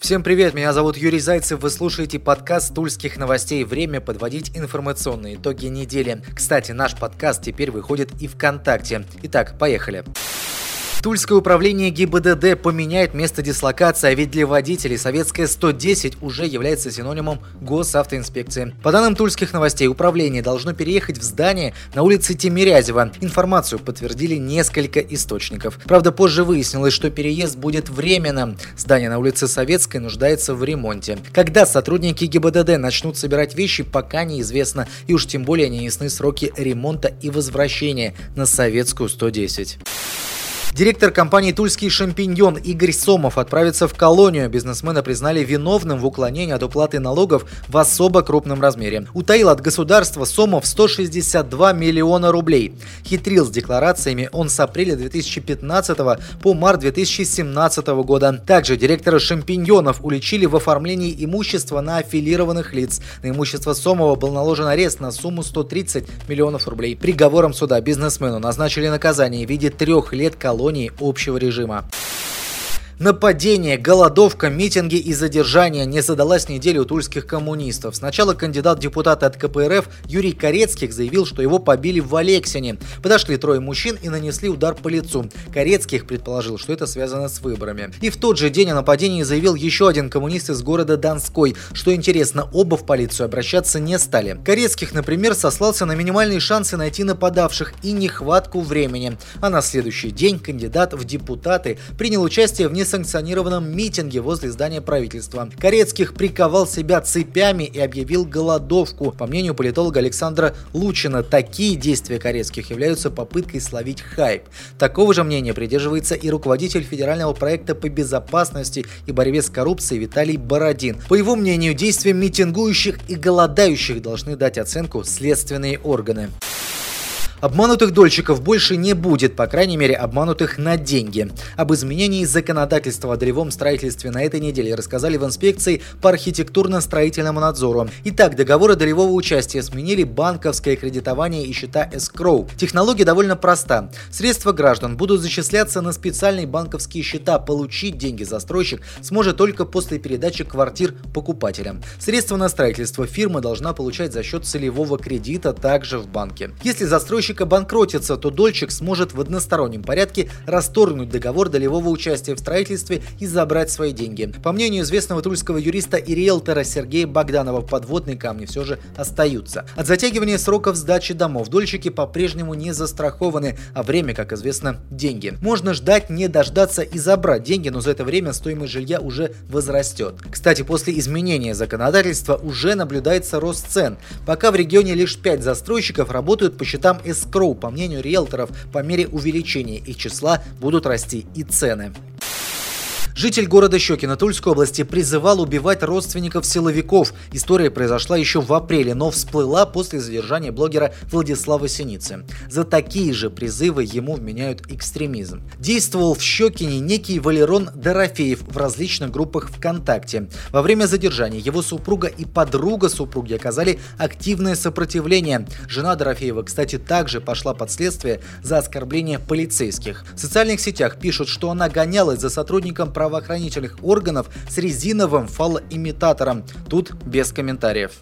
Всем привет, меня зовут Юрий Зайцев, вы слушаете подкаст Тульских новостей. Время подводить информационные итоги недели. Кстати, наш подкаст теперь выходит и ВКонтакте. Итак, поехали. Тульское управление ГИБДД поменяет место дислокации, а ведь для водителей советская 110 уже является синонимом госавтоинспекции. По данным тульских новостей, управление должно переехать в здание на улице Тимирязева. Информацию подтвердили несколько источников. Правда, позже выяснилось, что переезд будет временным. Здание на улице Советской нуждается в ремонте. Когда сотрудники ГИБДД начнут собирать вещи, пока неизвестно, и уж тем более не ясны сроки ремонта и возвращения на Советскую 110. Директор компании «Тульский шампиньон» Игорь Сомов отправится в колонию. Бизнесмена признали виновным в уклонении от уплаты налогов в особо крупном размере. Утаил от государства Сомов 162 миллиона рублей. Хитрил с декларациями он с апреля 2015 по март 2017 года. Также директора «Шампиньонов» уличили в оформлении имущества на аффилированных лиц. На имущество Сомова был наложен арест на сумму 130 миллионов рублей. Приговором суда бизнесмену назначили наказание в виде трех лет колонии колонии общего режима. Нападение, голодовка, митинги и задержания не задалась неделю тульских коммунистов. Сначала кандидат депутата от КПРФ Юрий Корецких заявил, что его побили в Алексине. Подошли трое мужчин и нанесли удар по лицу. Корецких предположил, что это связано с выборами. И в тот же день о нападении заявил еще один коммунист из города Донской. Что интересно, оба в полицию обращаться не стали. Корецких, например, сослался на минимальные шансы найти нападавших и нехватку времени. А на следующий день кандидат в депутаты принял участие в нескольких несанкционированном митинге возле здания правительства. Корецких приковал себя цепями и объявил голодовку. По мнению политолога Александра Лучина, такие действия Корецких являются попыткой словить хайп. Такого же мнения придерживается и руководитель федерального проекта по безопасности и борьбе с коррупцией Виталий Бородин. По его мнению, действиям митингующих и голодающих должны дать оценку следственные органы. Обманутых дольщиков больше не будет, по крайней мере, обманутых на деньги. Об изменении законодательства о долевом строительстве на этой неделе рассказали в инспекции по архитектурно-строительному надзору. Итак, договоры долевого участия сменили банковское кредитование и счета escrow. Технология довольно проста. Средства граждан будут зачисляться на специальные банковские счета. Получить деньги застройщик сможет только после передачи квартир покупателям. Средства на строительство фирма должна получать за счет целевого кредита также в банке. Если застройщик застройщик обанкротится, то дольщик сможет в одностороннем порядке расторгнуть договор долевого участия в строительстве и забрать свои деньги. По мнению известного тульского юриста и риэлтора Сергея Богданова, подводные камни все же остаются. От затягивания сроков сдачи домов дольщики по-прежнему не застрахованы, а время, как известно, деньги. Можно ждать, не дождаться и забрать деньги, но за это время стоимость жилья уже возрастет. Кстати, после изменения законодательства уже наблюдается рост цен. Пока в регионе лишь 5 застройщиков работают по счетам escrow, по мнению риэлторов, по мере увеличения их числа будут расти и цены. Житель города Щекино Тульской области призывал убивать родственников силовиков. История произошла еще в апреле, но всплыла после задержания блогера Владислава Синицы. За такие же призывы ему вменяют экстремизм. Действовал в Щекине некий Валерон Дорофеев в различных группах ВКонтакте. Во время задержания его супруга и подруга супруги оказали активное сопротивление. Жена Дорофеева, кстати, также пошла под следствие за оскорбление полицейских. В социальных сетях пишут, что она гонялась за сотрудником прав правоохранительных органов с резиновым фалоимитатором. Тут без комментариев.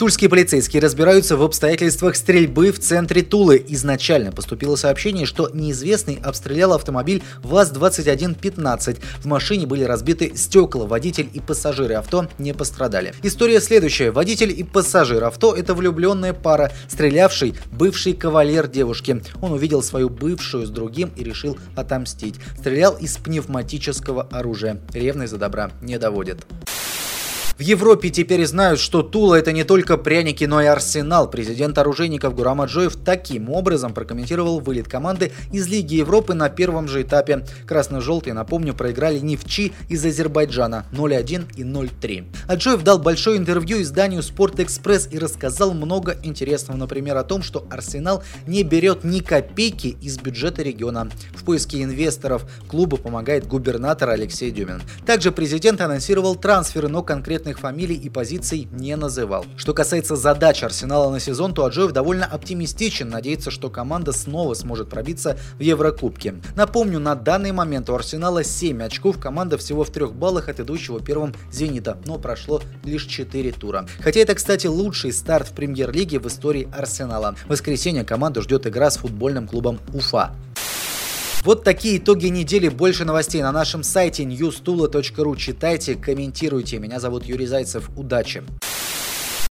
Тульские полицейские разбираются в обстоятельствах стрельбы в центре Тулы. Изначально поступило сообщение, что неизвестный обстрелял автомобиль ВАЗ-2115. В машине были разбиты стекла, водитель и пассажиры авто не пострадали. История следующая. Водитель и пассажир авто – это влюбленная пара, стрелявший бывший кавалер девушки. Он увидел свою бывшую с другим и решил отомстить. Стрелял из пневматического оружия. Ревность за добра не доводит. В Европе теперь знают, что Тула это не только пряники, но и арсенал. Президент оружейников Гурам Аджоев таким образом прокомментировал вылет команды из Лиги Европы на первом же этапе. Красно-желтые, напомню, проиграли Нефчи из Азербайджана 0-1 и 0-3. Аджоев дал большое интервью изданию Спорт Экспресс и рассказал много интересного, например, о том, что Арсенал не берет ни копейки из бюджета региона. В поиске инвесторов клубу помогает губернатор Алексей Дюмин. Также президент анонсировал трансферы, но конкретно конкретных фамилий и позиций не называл. Что касается задач Арсенала на сезон, то Аджоев довольно оптимистичен, надеется, что команда снова сможет пробиться в Еврокубке. Напомню, на данный момент у Арсенала 7 очков, команда всего в трех баллах от идущего первым Зенита, но прошло лишь 4 тура. Хотя это, кстати, лучший старт в премьер-лиге в истории Арсенала. В воскресенье команду ждет игра с футбольным клубом Уфа. Вот такие итоги недели. Больше новостей на нашем сайте newstula.ru. Читайте, комментируйте. Меня зовут Юрий Зайцев. Удачи!